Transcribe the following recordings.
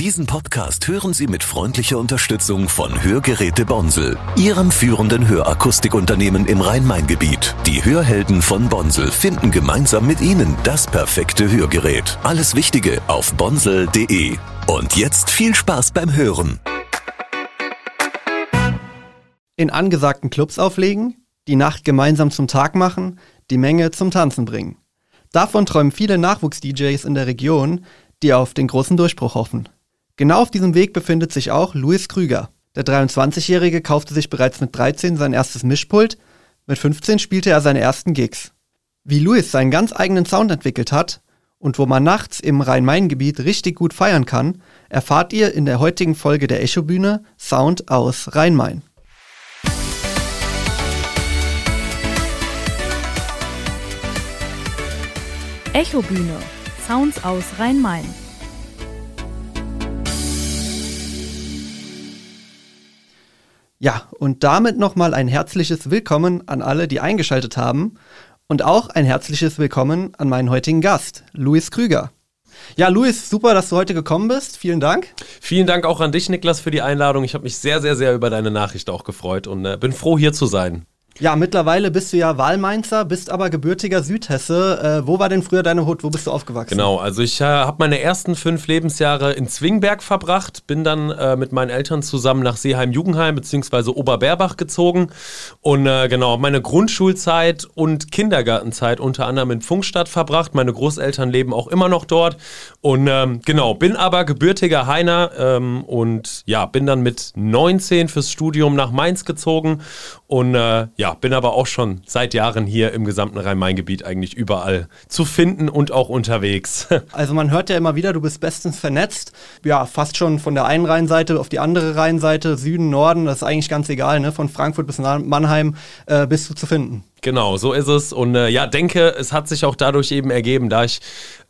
Diesen Podcast hören Sie mit freundlicher Unterstützung von Hörgeräte Bonsel, Ihrem führenden Hörakustikunternehmen im Rhein-Main-Gebiet. Die Hörhelden von Bonsel finden gemeinsam mit Ihnen das perfekte Hörgerät. Alles Wichtige auf bonsel.de. Und jetzt viel Spaß beim Hören. In angesagten Clubs auflegen, die Nacht gemeinsam zum Tag machen, die Menge zum Tanzen bringen. Davon träumen viele Nachwuchs-DJs in der Region, die auf den großen Durchbruch hoffen. Genau auf diesem Weg befindet sich auch Louis Krüger. Der 23-Jährige kaufte sich bereits mit 13 sein erstes Mischpult, mit 15 spielte er seine ersten Gigs. Wie Louis seinen ganz eigenen Sound entwickelt hat und wo man nachts im Rhein-Main-Gebiet richtig gut feiern kann, erfahrt ihr in der heutigen Folge der Echo-Bühne Sound aus Rhein-Main. Echobühne. Sounds aus Rhein-Main. Ja, und damit nochmal ein herzliches Willkommen an alle, die eingeschaltet haben. Und auch ein herzliches Willkommen an meinen heutigen Gast, Luis Krüger. Ja, Luis, super, dass du heute gekommen bist. Vielen Dank. Vielen Dank auch an dich, Niklas, für die Einladung. Ich habe mich sehr, sehr, sehr über deine Nachricht auch gefreut und äh, bin froh, hier zu sein. Ja, mittlerweile bist du ja Wahlmainzer, bist aber gebürtiger Südhesse. Äh, wo war denn früher deine Hut? Wo bist du aufgewachsen? Genau, also ich äh, habe meine ersten fünf Lebensjahre in Zwingberg verbracht, bin dann äh, mit meinen Eltern zusammen nach Seeheim-Jugendheim bzw. Oberberbach gezogen und äh, genau, meine Grundschulzeit und Kindergartenzeit unter anderem in Funkstadt verbracht. Meine Großeltern leben auch immer noch dort und ähm, genau, bin aber gebürtiger Heiner ähm, und ja, bin dann mit 19 fürs Studium nach Mainz gezogen und äh, ja, bin aber auch schon seit Jahren hier im gesamten Rhein-Main-Gebiet eigentlich überall zu finden und auch unterwegs. Also man hört ja immer wieder, du bist bestens vernetzt. Ja, fast schon von der einen Rheinseite auf die andere Rheinseite, Süden, Norden, das ist eigentlich ganz egal, ne? Von Frankfurt bis Mannheim äh, bist du zu finden. Genau, so ist es. Und äh, ja, denke, es hat sich auch dadurch eben ergeben, da ich,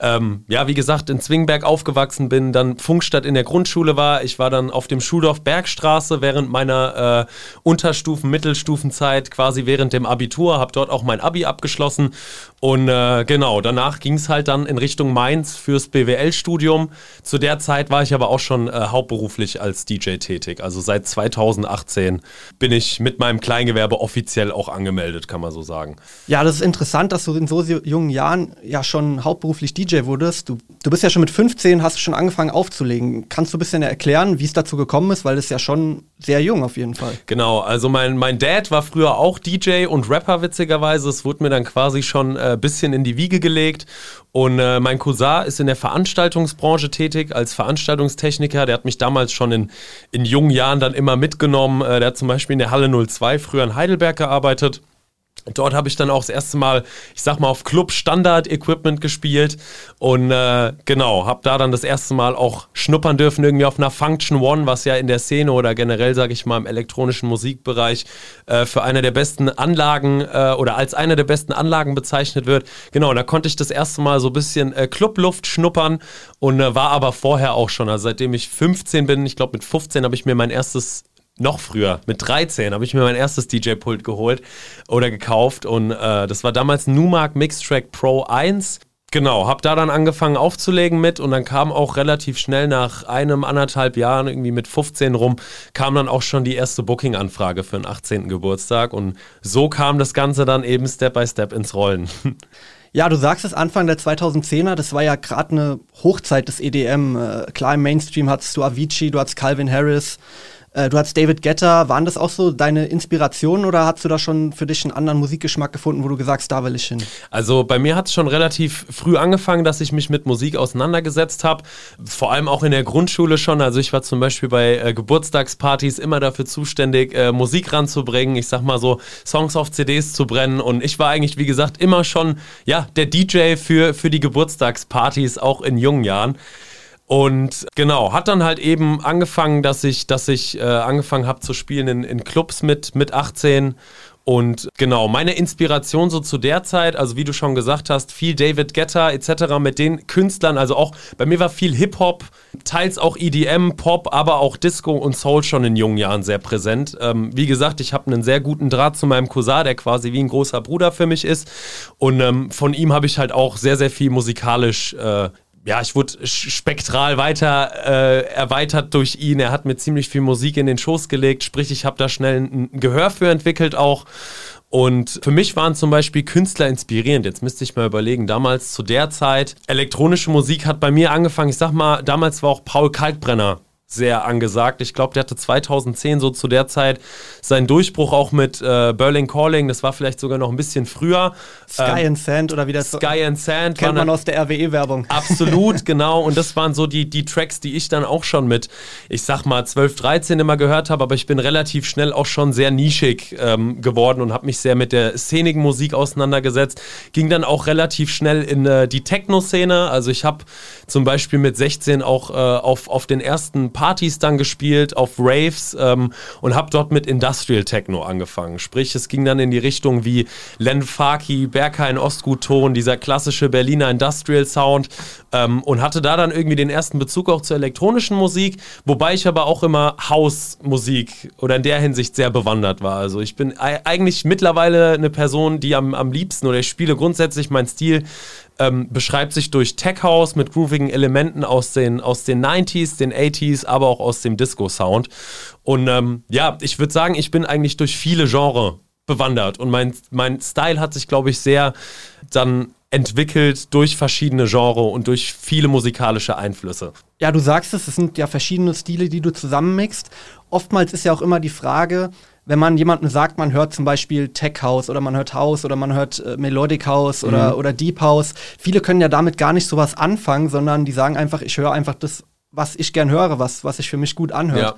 ähm, ja, wie gesagt, in Zwingberg aufgewachsen bin, dann Funkstadt in der Grundschule war. Ich war dann auf dem Schuldorf Bergstraße während meiner äh, Unterstufen-, Mittelstufenzeit, quasi während dem Abitur, habe dort auch mein Abi abgeschlossen. Und äh, genau, danach ging es halt dann in Richtung Mainz fürs BWL-Studium. Zu der Zeit war ich aber auch schon äh, hauptberuflich als DJ tätig. Also seit 2018 bin ich mit meinem Kleingewerbe offiziell auch angemeldet, kann man so so sagen. Ja, das ist interessant, dass du in so jungen Jahren ja schon hauptberuflich DJ wurdest. Du, du bist ja schon mit 15, hast schon angefangen aufzulegen. Kannst du ein bisschen erklären, wie es dazu gekommen ist? Weil das ist ja schon sehr jung auf jeden Fall. Genau, also mein, mein Dad war früher auch DJ und Rapper, witzigerweise. Es wurde mir dann quasi schon ein äh, bisschen in die Wiege gelegt. Und äh, mein Cousin ist in der Veranstaltungsbranche tätig als Veranstaltungstechniker. Der hat mich damals schon in, in jungen Jahren dann immer mitgenommen. Äh, der hat zum Beispiel in der Halle 02 früher in Heidelberg gearbeitet. Dort habe ich dann auch das erste Mal, ich sag mal, auf Club Standard Equipment gespielt und äh, genau, habe da dann das erste Mal auch schnuppern dürfen irgendwie auf einer Function One, was ja in der Szene oder generell, sage ich mal, im elektronischen Musikbereich äh, für eine der besten Anlagen äh, oder als eine der besten Anlagen bezeichnet wird. Genau, da konnte ich das erste Mal so ein bisschen äh, Clubluft schnuppern und äh, war aber vorher auch schon, also seitdem ich 15 bin, ich glaube mit 15 habe ich mir mein erstes noch früher, mit 13, habe ich mir mein erstes DJ-Pult geholt oder gekauft und äh, das war damals Numark Mixtrack Pro 1. Genau, habe da dann angefangen aufzulegen mit und dann kam auch relativ schnell nach einem, anderthalb Jahren, irgendwie mit 15 rum, kam dann auch schon die erste Booking-Anfrage für den 18. Geburtstag und so kam das Ganze dann eben Step by Step ins Rollen. Ja, du sagst es Anfang der 2010er, das war ja gerade eine Hochzeit des EDM. Äh, klar, im Mainstream hattest du Avicii, du hattest Calvin Harris, äh, du hast David Getter. Waren das auch so deine Inspirationen oder hast du da schon für dich einen anderen Musikgeschmack gefunden, wo du gesagt hast, da will ich hin? Also bei mir hat es schon relativ früh angefangen, dass ich mich mit Musik auseinandergesetzt habe. Vor allem auch in der Grundschule schon. Also ich war zum Beispiel bei äh, Geburtstagspartys immer dafür zuständig, äh, Musik ranzubringen. Ich sag mal so, Songs auf CDs zu brennen. Und ich war eigentlich, wie gesagt, immer schon ja, der DJ für, für die Geburtstagspartys, auch in jungen Jahren. Und genau, hat dann halt eben angefangen, dass ich, dass ich äh, angefangen habe zu spielen in, in Clubs mit, mit 18 und genau, meine Inspiration so zu der Zeit, also wie du schon gesagt hast, viel David Guetta etc. mit den Künstlern, also auch bei mir war viel Hip-Hop, teils auch EDM, Pop, aber auch Disco und Soul schon in jungen Jahren sehr präsent. Ähm, wie gesagt, ich habe einen sehr guten Draht zu meinem Cousin, der quasi wie ein großer Bruder für mich ist. Und ähm, von ihm habe ich halt auch sehr, sehr viel musikalisch äh, ja, ich wurde spektral weiter äh, erweitert durch ihn. Er hat mir ziemlich viel Musik in den Schoß gelegt, sprich, ich habe da schnell ein Gehör für entwickelt auch. Und für mich waren zum Beispiel Künstler inspirierend. Jetzt müsste ich mal überlegen, damals zu der Zeit, elektronische Musik hat bei mir angefangen, ich sag mal, damals war auch Paul Kalkbrenner sehr angesagt. Ich glaube, der hatte 2010 so zu der Zeit seinen Durchbruch auch mit äh, Berlin Calling. Das war vielleicht sogar noch ein bisschen früher. Sky ähm, and Sand oder wie das Sky and Sand kennt man aus der RWE-Werbung. Absolut, genau. Und das waren so die, die Tracks, die ich dann auch schon mit, ich sag mal, 12, 13 immer gehört habe. Aber ich bin relativ schnell auch schon sehr nischig ähm, geworden und habe mich sehr mit der szenigen Musik auseinandergesetzt. Ging dann auch relativ schnell in äh, die Techno-Szene. Also ich habe zum Beispiel mit 16 auch äh, auf, auf den ersten Partys dann gespielt, auf Raves ähm, und habe dort mit Industrial Techno angefangen. Sprich, es ging dann in die Richtung wie Len Faki, Berghain Ostgutton, dieser klassische Berliner Industrial Sound ähm, und hatte da dann irgendwie den ersten Bezug auch zur elektronischen Musik, wobei ich aber auch immer Hausmusik oder in der Hinsicht sehr bewandert war. Also ich bin eigentlich mittlerweile eine Person, die am, am liebsten oder ich spiele grundsätzlich meinen Stil ähm, beschreibt sich durch Tech House mit groovigen Elementen aus den, aus den 90s, den 80s, aber auch aus dem Disco-Sound. Und ähm, ja, ich würde sagen, ich bin eigentlich durch viele Genres bewandert und mein, mein Style hat sich, glaube ich, sehr dann entwickelt durch verschiedene Genres und durch viele musikalische Einflüsse. Ja, du sagst es, es sind ja verschiedene Stile, die du zusammenmixst. Oftmals ist ja auch immer die Frage, wenn man jemandem sagt, man hört zum Beispiel Tech House oder man hört House oder man hört äh, Melodic House oder, mhm. oder Deep House, viele können ja damit gar nicht sowas anfangen, sondern die sagen einfach, ich höre einfach das, was ich gern höre, was, was sich für mich gut anhört. Ja.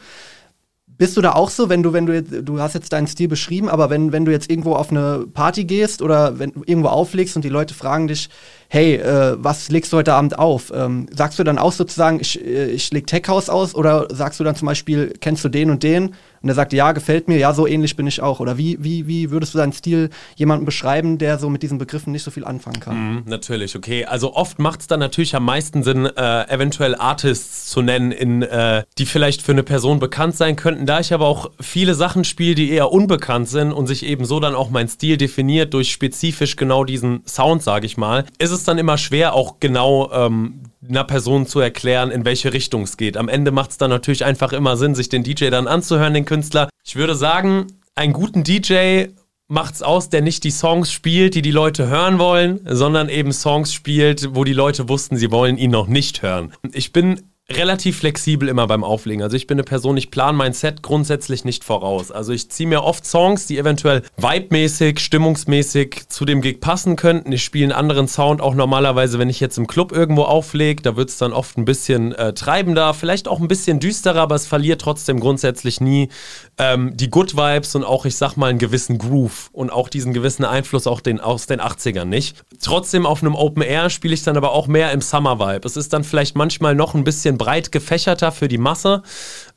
Bist du da auch so, wenn du, wenn du, du hast jetzt deinen Stil beschrieben, aber wenn, wenn du jetzt irgendwo auf eine Party gehst oder wenn du irgendwo auflegst und die Leute fragen dich, hey, äh, was legst du heute Abend auf? Ähm, sagst du dann auch sozusagen, ich, äh, ich leg Tech House aus oder sagst du dann zum Beispiel, kennst du den und den? Und er sagt, ja, gefällt mir, ja, so ähnlich bin ich auch. Oder wie, wie, wie würdest du deinen Stil jemandem beschreiben, der so mit diesen Begriffen nicht so viel anfangen kann? Mhm, natürlich, okay. Also oft macht es dann natürlich am meisten Sinn, äh, eventuell Artists zu nennen, in, äh, die vielleicht für eine Person bekannt sein könnten. Da ich aber auch viele Sachen spiele, die eher unbekannt sind und sich eben so dann auch mein Stil definiert durch spezifisch genau diesen Sound, sage ich mal, ist es dann immer schwer, auch genau ähm, einer Person zu erklären, in welche Richtung es geht. Am Ende macht es dann natürlich einfach immer Sinn, sich den DJ dann anzuhören, den Künstler. Ich würde sagen, einen guten DJ macht's aus, der nicht die Songs spielt, die die Leute hören wollen, sondern eben Songs spielt, wo die Leute wussten, sie wollen ihn noch nicht hören. Ich bin relativ flexibel immer beim Auflegen. Also ich bin eine Person, ich plane mein Set grundsätzlich nicht voraus. Also ich ziehe mir oft Songs, die eventuell vibemäßig, stimmungsmäßig zu dem Gig passen könnten. Ich spiele einen anderen Sound auch normalerweise, wenn ich jetzt im Club irgendwo auflege. Da wird es dann oft ein bisschen äh, treibender, vielleicht auch ein bisschen düsterer, aber es verliert trotzdem grundsätzlich nie ähm, die Good Vibes und auch, ich sag mal, einen gewissen Groove und auch diesen gewissen Einfluss auch den, aus den 80ern nicht. Trotzdem auf einem Open Air spiele ich dann aber auch mehr im Summer Vibe. Es ist dann vielleicht manchmal noch ein bisschen breit gefächerter für die Masse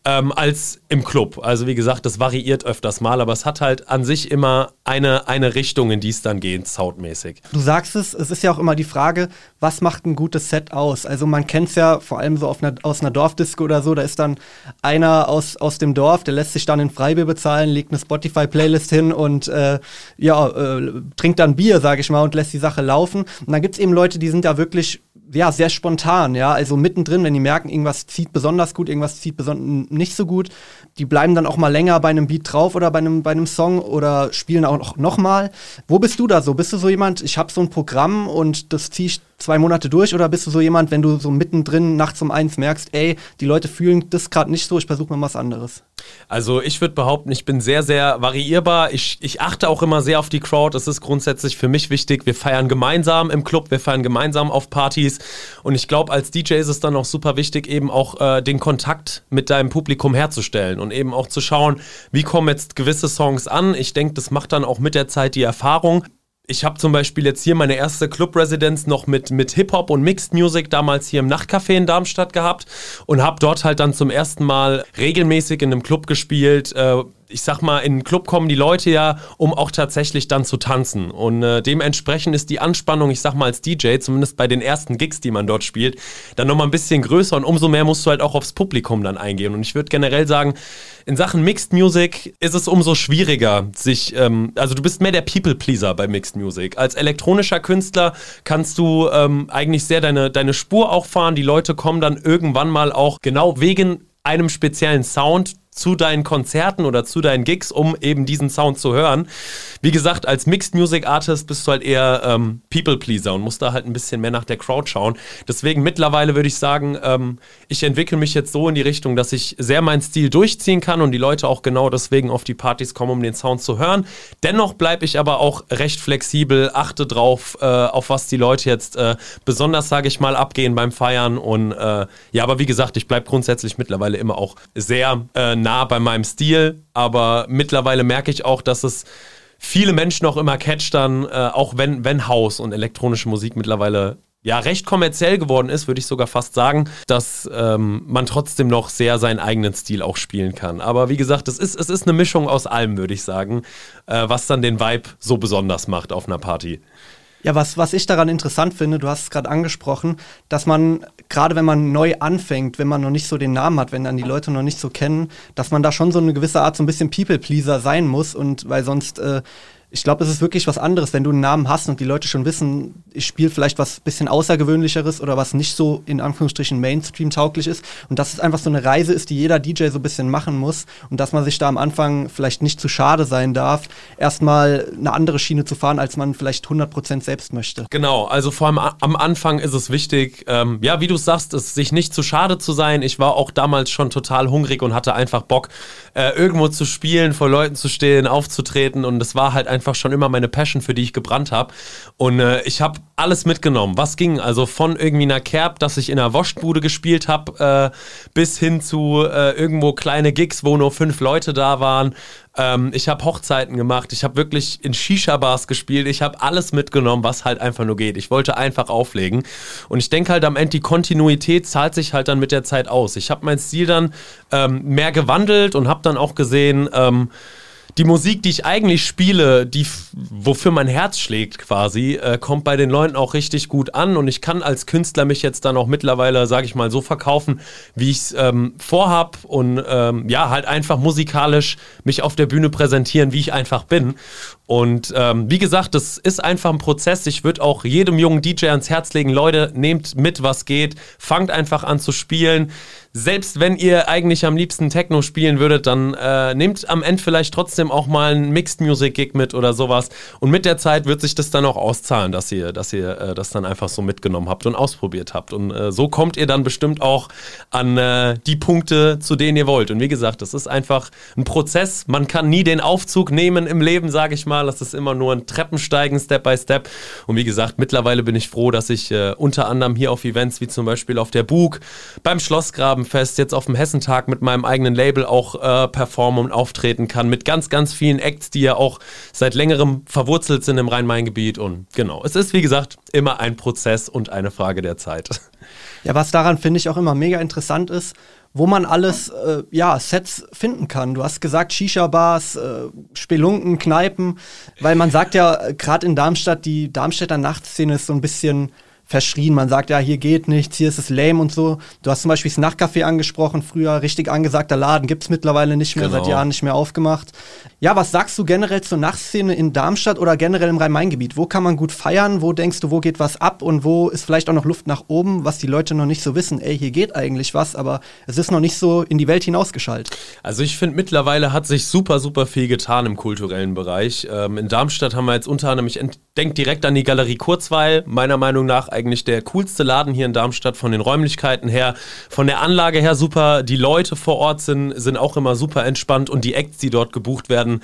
ähm, als im Club. Also wie gesagt, das variiert öfters mal, aber es hat halt an sich immer eine, eine Richtung, in die es dann geht, soundmäßig. Du sagst es, es ist ja auch immer die Frage, was macht ein gutes Set aus? Also man kennt es ja vor allem so einer, aus einer Dorfdisco oder so, da ist dann einer aus, aus dem Dorf, der lässt sich dann in Freibier bezahlen, legt eine Spotify-Playlist hin und äh, ja, äh, trinkt dann Bier, sage ich mal, und lässt die Sache laufen. Und dann gibt es eben Leute, die sind da wirklich ja, sehr spontan, ja. Also mittendrin, wenn die merken, irgendwas zieht besonders gut, irgendwas zieht besonders nicht so gut, die bleiben dann auch mal länger bei einem Beat drauf oder bei einem, bei einem Song oder spielen auch noch, noch mal. Wo bist du da so? Bist du so jemand, ich habe so ein Programm und das ziehe ich zwei Monate durch oder bist du so jemand, wenn du so mittendrin nachts um eins merkst, ey, die Leute fühlen das gerade nicht so, ich versuche mal was anderes? Also ich würde behaupten, ich bin sehr, sehr variierbar. Ich, ich achte auch immer sehr auf die Crowd. Es ist grundsätzlich für mich wichtig. Wir feiern gemeinsam im Club, wir feiern gemeinsam auf Partys. Und ich glaube, als DJ ist es dann auch super wichtig, eben auch äh, den Kontakt mit deinem Publikum herzustellen und eben auch zu schauen, wie kommen jetzt gewisse Songs an. Ich denke, das macht dann auch mit der Zeit die Erfahrung ich habe zum Beispiel jetzt hier meine erste Club-Residenz noch mit, mit Hip-Hop und Mixed Music damals hier im Nachtcafé in Darmstadt gehabt und habe dort halt dann zum ersten Mal regelmäßig in einem Club gespielt, äh, ich sag mal, in den Club kommen die Leute ja, um auch tatsächlich dann zu tanzen. Und äh, dementsprechend ist die Anspannung, ich sag mal, als DJ, zumindest bei den ersten Gigs, die man dort spielt, dann nochmal ein bisschen größer und umso mehr musst du halt auch aufs Publikum dann eingehen. Und ich würde generell sagen, in Sachen Mixed Music ist es umso schwieriger, sich, ähm, also du bist mehr der People-Pleaser bei Mixed Music. Als elektronischer Künstler kannst du ähm, eigentlich sehr deine, deine Spur auch fahren. Die Leute kommen dann irgendwann mal auch genau wegen einem speziellen Sound zu deinen Konzerten oder zu deinen Gigs, um eben diesen Sound zu hören. Wie gesagt, als Mixed Music Artist bist du halt eher ähm, People Pleaser und musst da halt ein bisschen mehr nach der Crowd schauen. Deswegen mittlerweile würde ich sagen, ähm, ich entwickle mich jetzt so in die Richtung, dass ich sehr meinen Stil durchziehen kann und die Leute auch genau deswegen auf die Partys kommen, um den Sound zu hören. Dennoch bleibe ich aber auch recht flexibel, achte drauf, äh, auf was die Leute jetzt äh, besonders, sage ich mal, abgehen beim Feiern und äh, ja, aber wie gesagt, ich bleibe grundsätzlich mittlerweile immer auch sehr äh, nah bei meinem Stil, aber mittlerweile merke ich auch, dass es viele Menschen auch immer catcht dann, äh, auch wenn, wenn House und elektronische Musik mittlerweile ja recht kommerziell geworden ist, würde ich sogar fast sagen, dass ähm, man trotzdem noch sehr seinen eigenen Stil auch spielen kann. Aber wie gesagt, es ist, es ist eine Mischung aus allem, würde ich sagen, äh, was dann den Vibe so besonders macht auf einer Party. Ja, was, was ich daran interessant finde, du hast es gerade angesprochen, dass man, gerade wenn man neu anfängt, wenn man noch nicht so den Namen hat, wenn dann die Leute noch nicht so kennen, dass man da schon so eine gewisse Art so ein bisschen People-Pleaser sein muss und weil sonst äh, ich glaube, es ist wirklich was anderes, wenn du einen Namen hast und die Leute schon wissen, ich spiele vielleicht was bisschen außergewöhnlicheres oder was nicht so in Anführungsstrichen Mainstream tauglich ist und dass es einfach so eine Reise ist, die jeder DJ so ein bisschen machen muss und dass man sich da am Anfang vielleicht nicht zu schade sein darf, erstmal eine andere Schiene zu fahren, als man vielleicht 100% selbst möchte. Genau, also vor allem am Anfang ist es wichtig, ähm, ja, wie du sagst, es sich nicht zu schade zu sein. Ich war auch damals schon total hungrig und hatte einfach Bock, äh, irgendwo zu spielen, vor Leuten zu stehen, aufzutreten und es war halt einfach schon immer meine Passion, für die ich gebrannt habe. Und äh, ich habe alles mitgenommen, was ging. Also von irgendwie einer Kerb, dass ich in einer Waschbude gespielt habe, äh, bis hin zu äh, irgendwo kleine Gigs, wo nur fünf Leute da waren. Ähm, ich habe Hochzeiten gemacht, ich habe wirklich in Shisha-Bars gespielt, ich habe alles mitgenommen, was halt einfach nur geht. Ich wollte einfach auflegen. Und ich denke halt am Ende, die Kontinuität zahlt sich halt dann mit der Zeit aus. Ich habe meinen Stil dann ähm, mehr gewandelt und habe dann auch gesehen, ähm, die Musik, die ich eigentlich spiele, die wofür mein Herz schlägt quasi, äh, kommt bei den Leuten auch richtig gut an und ich kann als Künstler mich jetzt dann auch mittlerweile, sage ich mal, so verkaufen, wie ich es ähm, vorhab und ähm, ja, halt einfach musikalisch mich auf der Bühne präsentieren, wie ich einfach bin. Und ähm, wie gesagt, das ist einfach ein Prozess. Ich würde auch jedem jungen DJ ans Herz legen, Leute, nehmt mit, was geht, fangt einfach an zu spielen. Selbst wenn ihr eigentlich am liebsten Techno spielen würdet, dann äh, nehmt am Ende vielleicht trotzdem auch mal einen Mixed Music Gig mit oder sowas. Und mit der Zeit wird sich das dann auch auszahlen, dass ihr, dass ihr äh, das dann einfach so mitgenommen habt und ausprobiert habt. Und äh, so kommt ihr dann bestimmt auch an äh, die Punkte, zu denen ihr wollt. Und wie gesagt, das ist einfach ein Prozess. Man kann nie den Aufzug nehmen im Leben, sage ich mal mal. Das ist immer nur ein Treppensteigen, Step by Step. Und wie gesagt, mittlerweile bin ich froh, dass ich äh, unter anderem hier auf Events wie zum Beispiel auf der Bug, beim Schlossgrabenfest, jetzt auf dem Hessentag mit meinem eigenen Label auch äh, performen und auftreten kann. Mit ganz, ganz vielen Acts, die ja auch seit längerem verwurzelt sind im Rhein-Main-Gebiet. Und genau, es ist wie gesagt immer ein Prozess und eine Frage der Zeit. Ja, was daran finde ich auch immer mega interessant ist, wo man alles, äh, ja, Sets finden kann. Du hast gesagt, Shisha-Bars, äh, Spelunken, Kneipen, weil man sagt ja, äh, gerade in Darmstadt, die Darmstädter Nachtszene ist so ein bisschen verschrien. Man sagt, ja, hier geht nichts, hier ist es lame und so. Du hast zum Beispiel das Nachtcafé angesprochen, früher richtig angesagter Laden, gibt es mittlerweile nicht mehr, genau. seit Jahren nicht mehr aufgemacht. Ja, was sagst du generell zur Nachtszene in Darmstadt oder generell im Rhein-Main-Gebiet? Wo kann man gut feiern? Wo denkst du, wo geht was ab und wo ist vielleicht auch noch Luft nach oben, was die Leute noch nicht so wissen? Ey, hier geht eigentlich was, aber es ist noch nicht so in die Welt hinausgeschaltet. Also ich finde, mittlerweile hat sich super, super viel getan im kulturellen Bereich. Ähm, in Darmstadt haben wir jetzt unter anderem, ich denke direkt an die Galerie Kurzweil, meiner Meinung nach eigentlich der coolste Laden hier in Darmstadt von den Räumlichkeiten her, von der Anlage her super. Die Leute vor Ort sind, sind auch immer super entspannt und die Acts, die dort gebucht werden,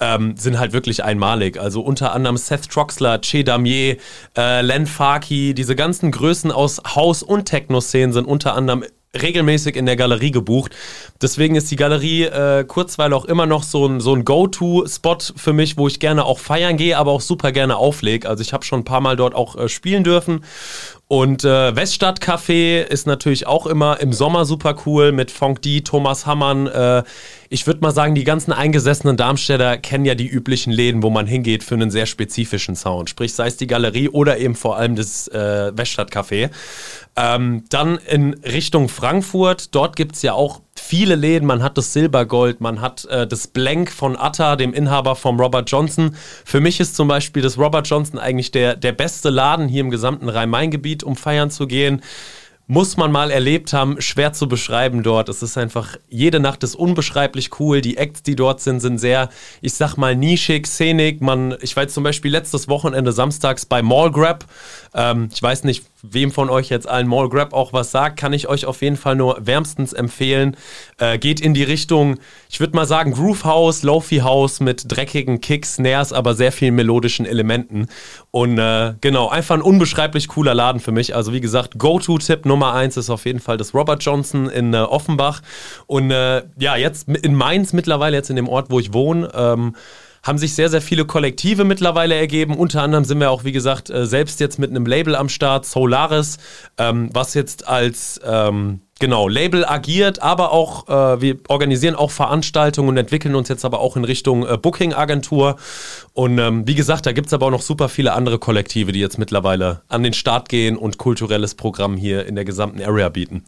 ähm, sind halt wirklich einmalig. Also unter anderem Seth Troxler, Che Damier, äh, Len Farki, diese ganzen Größen aus Haus- und Techno-Szenen sind unter anderem regelmäßig in der Galerie gebucht. Deswegen ist die Galerie äh, Kurzweil auch immer noch so ein, so ein Go-To-Spot für mich, wo ich gerne auch feiern gehe, aber auch super gerne auflege. Also ich habe schon ein paar Mal dort auch äh, spielen dürfen Und äh, Weststadt Café ist natürlich auch immer im Sommer super cool mit Funk D, Thomas Hammann. Äh, ich würde mal sagen, die ganzen eingesessenen Darmstädter kennen ja die üblichen Läden, wo man hingeht für einen sehr spezifischen Sound. Sprich, sei es die Galerie oder eben vor allem das äh, Weststadt Café. Ähm, dann in Richtung Frankfurt, dort gibt es ja auch viele Läden. Man hat das Silbergold, man hat äh, das Blank von Atta, dem Inhaber vom Robert Johnson. Für mich ist zum Beispiel das Robert Johnson eigentlich der, der beste Laden hier im gesamten Rhein-Main-Gebiet, um feiern zu gehen muss man mal erlebt haben, schwer zu beschreiben dort. Es ist einfach, jede Nacht ist unbeschreiblich cool. Die Acts, die dort sind, sind sehr, ich sag mal, nischig, szenig. Man, ich war jetzt zum Beispiel letztes Wochenende samstags bei Mall Grab. Ähm, ich weiß nicht, wem von euch jetzt allen Mall Grab auch was sagt, kann ich euch auf jeden Fall nur wärmstens empfehlen. Äh, geht in die Richtung, ich würde mal sagen, Groove House, Lofi House mit dreckigen Kicks, Snares, aber sehr vielen melodischen Elementen. Und äh, genau, einfach ein unbeschreiblich cooler Laden für mich. Also wie gesagt, Go-To-Tipp Nummer eins ist auf jeden Fall das Robert Johnson in äh, Offenbach. Und äh, ja, jetzt in Mainz mittlerweile, jetzt in dem Ort, wo ich wohne, ähm, haben sich sehr, sehr viele Kollektive mittlerweile ergeben. Unter anderem sind wir auch, wie gesagt, äh, selbst jetzt mit einem Label am Start, Solaris, ähm, was jetzt als ähm, genau Label agiert, aber auch äh, wir organisieren auch Veranstaltungen und entwickeln uns jetzt aber auch in Richtung äh, Booking-Agentur. Und ähm, wie gesagt, da gibt es aber auch noch super viele andere Kollektive, die jetzt mittlerweile an den Start gehen und kulturelles Programm hier in der gesamten Area bieten.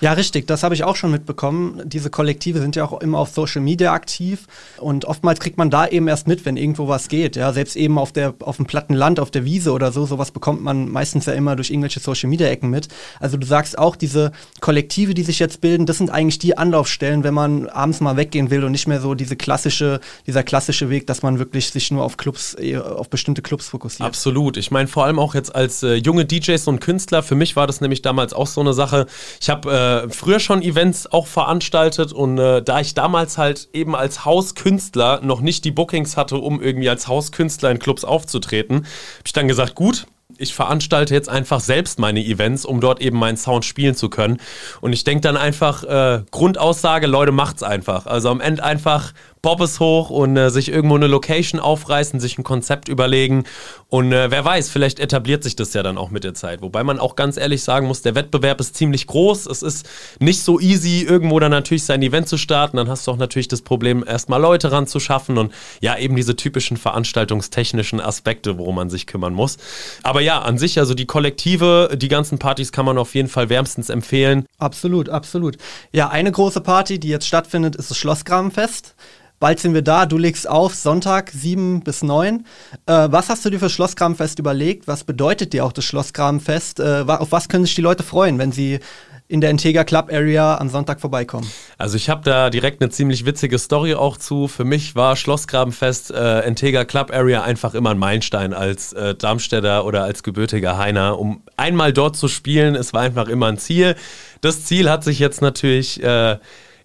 Ja, richtig, das habe ich auch schon mitbekommen. Diese Kollektive sind ja auch immer auf Social Media aktiv und oftmals kriegt man da eben erst mit, wenn irgendwo was geht. Ja, selbst eben auf der auf dem platten Land, auf der Wiese oder so, sowas bekommt man meistens ja immer durch irgendwelche Social Media Ecken mit. Also du sagst auch diese Kollektive, die sich jetzt bilden, das sind eigentlich die Anlaufstellen, wenn man abends mal weggehen will und nicht mehr so diese klassische dieser klassische Weg, dass man wirklich sich nur auf Clubs äh, auf bestimmte Clubs fokussiert. Absolut. Ich meine vor allem auch jetzt als äh, junge DJs und Künstler, für mich war das nämlich damals auch so eine Sache. Ich habe äh, äh, früher schon Events auch veranstaltet und äh, da ich damals halt eben als Hauskünstler noch nicht die Bookings hatte, um irgendwie als Hauskünstler in Clubs aufzutreten, habe ich dann gesagt, gut, ich veranstalte jetzt einfach selbst meine Events, um dort eben meinen Sound spielen zu können. Und ich denke dann einfach, äh, Grundaussage, Leute, macht's einfach. Also am Ende einfach Bobbes hoch und äh, sich irgendwo eine Location aufreißen, sich ein Konzept überlegen. Und äh, wer weiß, vielleicht etabliert sich das ja dann auch mit der Zeit. Wobei man auch ganz ehrlich sagen muss, der Wettbewerb ist ziemlich groß. Es ist nicht so easy, irgendwo dann natürlich sein Event zu starten. Dann hast du auch natürlich das Problem, erstmal Leute ranzuschaffen und ja, eben diese typischen veranstaltungstechnischen Aspekte, worum man sich kümmern muss. Aber ja, an sich, also die Kollektive, die ganzen Partys kann man auf jeden Fall wärmstens empfehlen. Absolut, absolut. Ja, eine große Party, die jetzt stattfindet, ist das Schlossgrabenfest. Bald sind wir da, du legst auf, Sonntag 7 bis 9. Äh, was hast du dir für Schlossgrabenfest überlegt? Was bedeutet dir auch das Schlossgrabenfest? Äh, auf was können sich die Leute freuen, wenn sie in der Integra Club Area am Sonntag vorbeikommen. Also ich habe da direkt eine ziemlich witzige Story auch zu. Für mich war Schlossgrabenfest äh, Integra Club Area einfach immer ein Meilenstein als äh, Darmstädter oder als gebürtiger Heiner. Um einmal dort zu spielen, es war einfach immer ein Ziel. Das Ziel hat sich jetzt natürlich äh,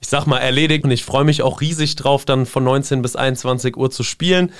ich sag mal, erledigt. Und ich freue mich auch riesig drauf, dann von 19 bis 21 Uhr zu spielen.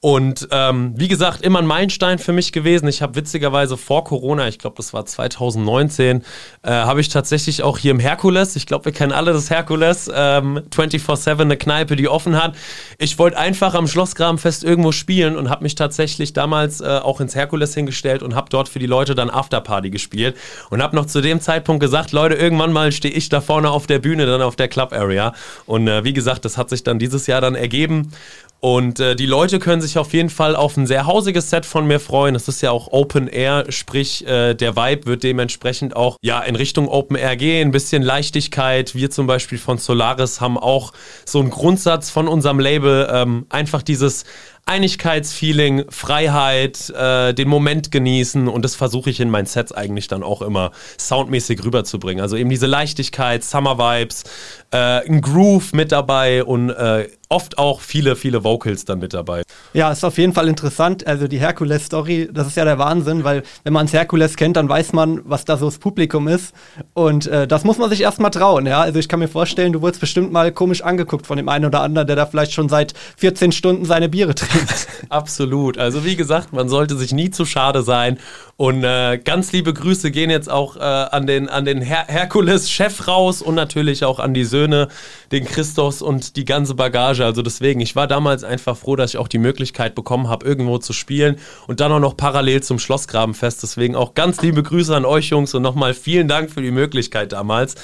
Und ähm, wie gesagt, immer ein Meilenstein für mich gewesen. Ich habe witzigerweise vor Corona, ich glaube, das war 2019, äh, habe ich tatsächlich auch hier im Herkules, ich glaube, wir kennen alle das Herkules, ähm, 24-7 eine Kneipe, die offen hat. Ich wollte einfach am Schlossgrabenfest irgendwo spielen und habe mich tatsächlich damals äh, auch ins Herkules hingestellt und habe dort für die Leute dann Afterparty gespielt und habe noch zu dem Zeitpunkt gesagt, Leute, irgendwann mal stehe ich da vorne auf der Bühne, dann auf der Klappe Club Area. Und äh, wie gesagt, das hat sich dann dieses Jahr dann ergeben. Und äh, die Leute können sich auf jeden Fall auf ein sehr hausiges Set von mir freuen. Es ist ja auch Open Air, sprich äh, der Vibe wird dementsprechend auch ja in Richtung Open Air gehen, ein bisschen Leichtigkeit. Wir zum Beispiel von Solaris haben auch so einen Grundsatz von unserem Label, ähm, einfach dieses Einigkeitsfeeling, Freiheit, äh, den Moment genießen und das versuche ich in meinen Sets eigentlich dann auch immer soundmäßig rüberzubringen. Also eben diese Leichtigkeit, Summer Vibes, äh, ein Groove mit dabei und äh, oft auch viele, viele Vocals dann mit dabei. Ja, ist auf jeden Fall interessant. Also die Herkules-Story, das ist ja der Wahnsinn, weil wenn man Herkules kennt, dann weiß man, was da so das Publikum ist. Und äh, das muss man sich erstmal trauen, ja. Also ich kann mir vorstellen, du wurdest bestimmt mal komisch angeguckt von dem einen oder anderen, der da vielleicht schon seit 14 Stunden seine Biere trinkt. Absolut. Also wie gesagt, man sollte sich nie zu schade sein. Und äh, ganz liebe Grüße gehen jetzt auch äh, an den, an den Her Herkules-Chef raus und natürlich auch an die Söhne, den Christos und die ganze Bagage. Also deswegen, ich war damals einfach froh, dass ich auch die Möglichkeit bekommen habe, irgendwo zu spielen und dann auch noch parallel zum Schlossgrabenfest. Deswegen auch ganz liebe Grüße an euch Jungs und nochmal vielen Dank für die Möglichkeit damals.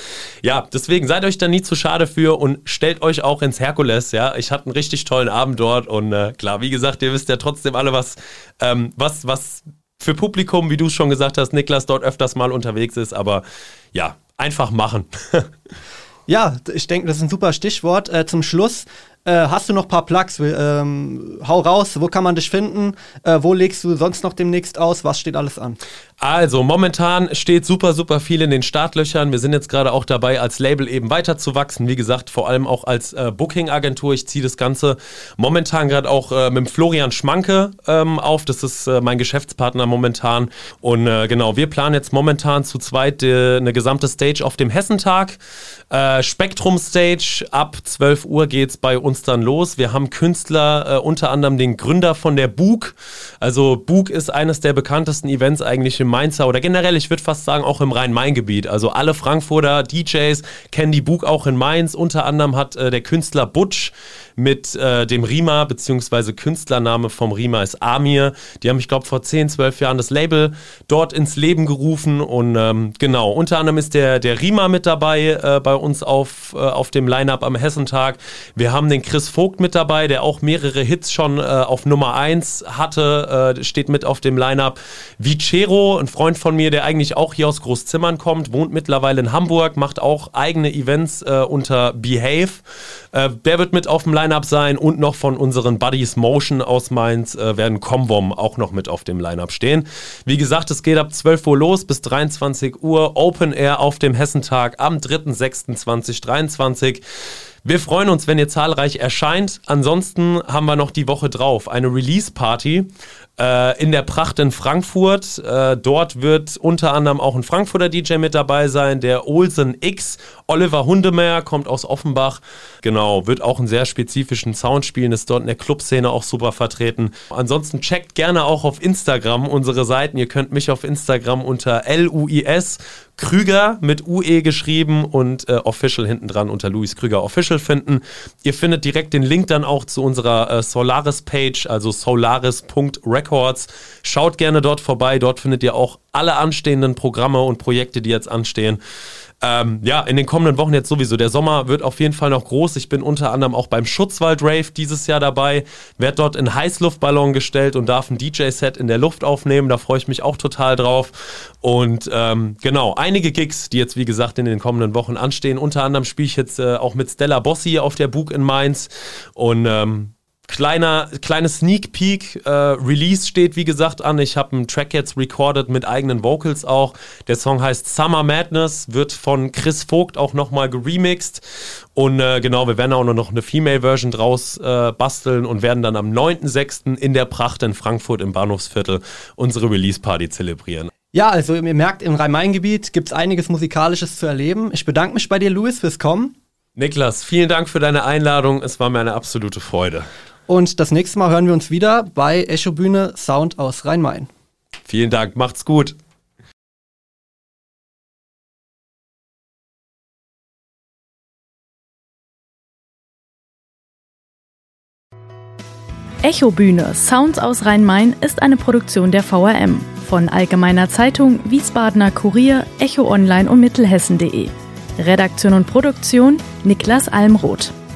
Ja, deswegen seid euch da nie zu schade für und stellt euch auch ins Herkules. Ja, ich hatte einen richtig tollen Abend dort und äh, klar, wie gesagt, ihr wisst ja trotzdem alle, was, ähm, was, was für Publikum, wie du es schon gesagt hast, Niklas dort öfters mal unterwegs ist. Aber ja, einfach machen. ja, ich denke, das ist ein super Stichwort. Äh, zum Schluss äh, hast du noch ein paar Plugs? Ähm, hau raus, wo kann man dich finden? Äh, wo legst du sonst noch demnächst aus? Was steht alles an? Also, momentan steht super, super viel in den Startlöchern. Wir sind jetzt gerade auch dabei, als Label eben weiter zu wachsen. Wie gesagt, vor allem auch als äh, Booking-Agentur. Ich ziehe das Ganze momentan gerade auch äh, mit Florian Schmanke ähm, auf. Das ist äh, mein Geschäftspartner momentan. Und äh, genau, wir planen jetzt momentan zu zweit äh, eine gesamte Stage auf dem Hessentag. Spektrum Stage. Ab 12 Uhr geht es bei uns dann los. Wir haben Künstler, unter anderem den Gründer von der Bug. Also, Bug ist eines der bekanntesten Events eigentlich im Mainzer oder generell, ich würde fast sagen, auch im Rhein-Main-Gebiet. Also alle Frankfurter DJs kennen die Bug auch in Mainz. Unter anderem hat äh, der Künstler Butch mit äh, dem Rima, beziehungsweise Künstlername vom Rima ist Amir. Die haben, ich glaube, vor 10, 12 Jahren das Label dort ins Leben gerufen. Und ähm, genau, unter anderem ist der, der Rima mit dabei äh, bei uns auf, äh, auf dem Line-Up am Hessentag. Wir haben den Chris Vogt mit dabei, der auch mehrere Hits schon äh, auf Nummer 1 hatte, äh, steht mit auf dem Line-Up. Vicero, ein Freund von mir, der eigentlich auch hier aus Großzimmern kommt, wohnt mittlerweile in Hamburg, macht auch eigene Events äh, unter Behave. der wird mit auf dem Line Line-Up sein und noch von unseren Buddies Motion aus Mainz äh, werden Comvom auch noch mit auf dem Line-Up stehen. Wie gesagt, es geht ab 12 Uhr los bis 23 Uhr. Open Air auf dem Hessentag am 3.6.2023. Wir freuen uns, wenn ihr zahlreich erscheint. Ansonsten haben wir noch die Woche drauf eine Release-Party äh, in der Pracht in Frankfurt. Äh, dort wird unter anderem auch ein Frankfurter DJ mit dabei sein, der Olsen X. Oliver Hundemeyer kommt aus Offenbach. Genau, wird auch einen sehr spezifischen Sound spielen, ist dort in der Clubszene auch super vertreten. Ansonsten checkt gerne auch auf Instagram unsere Seiten. Ihr könnt mich auf Instagram unter LUIS Krüger mit UE geschrieben und äh, Official hinten dran unter Luis Krüger Official finden. Ihr findet direkt den Link dann auch zu unserer äh, Solaris-Page, also solaris.records. Schaut gerne dort vorbei. Dort findet ihr auch alle anstehenden Programme und Projekte, die jetzt anstehen. Ähm, ja, in den kommenden Wochen jetzt sowieso. Der Sommer wird auf jeden Fall noch groß. Ich bin unter anderem auch beim Schutzwald Rave dieses Jahr dabei. Werd dort in Heißluftballon gestellt und darf ein DJ-Set in der Luft aufnehmen. Da freue ich mich auch total drauf. Und ähm, genau, einige Gigs, die jetzt wie gesagt in den kommenden Wochen anstehen. Unter anderem spiele ich jetzt äh, auch mit Stella Bossi auf der Bug in Mainz. Und ähm, Kleiner, kleines Sneak Peek, äh, Release steht wie gesagt an. Ich habe einen Track jetzt recorded mit eigenen Vocals auch. Der Song heißt Summer Madness, wird von Chris Vogt auch nochmal geremixed. Und äh, genau, wir werden auch noch eine Female-Version draus äh, basteln und werden dann am 9.6. in der Pracht in Frankfurt im Bahnhofsviertel unsere Release-Party zelebrieren. Ja, also ihr merkt, im Rhein-Main-Gebiet gibt es einiges Musikalisches zu erleben. Ich bedanke mich bei dir, Louis, fürs Kommen. Niklas, vielen Dank für deine Einladung. Es war mir eine absolute Freude. Und das nächste Mal hören wir uns wieder bei Echo Bühne Sound aus Rhein-Main. Vielen Dank, macht's gut. Echo Bühne Sounds aus Rhein-Main ist eine Produktion der VRM von Allgemeiner Zeitung, Wiesbadener Kurier, Echo Online und Mittelhessen.de. Redaktion und Produktion Niklas Almroth.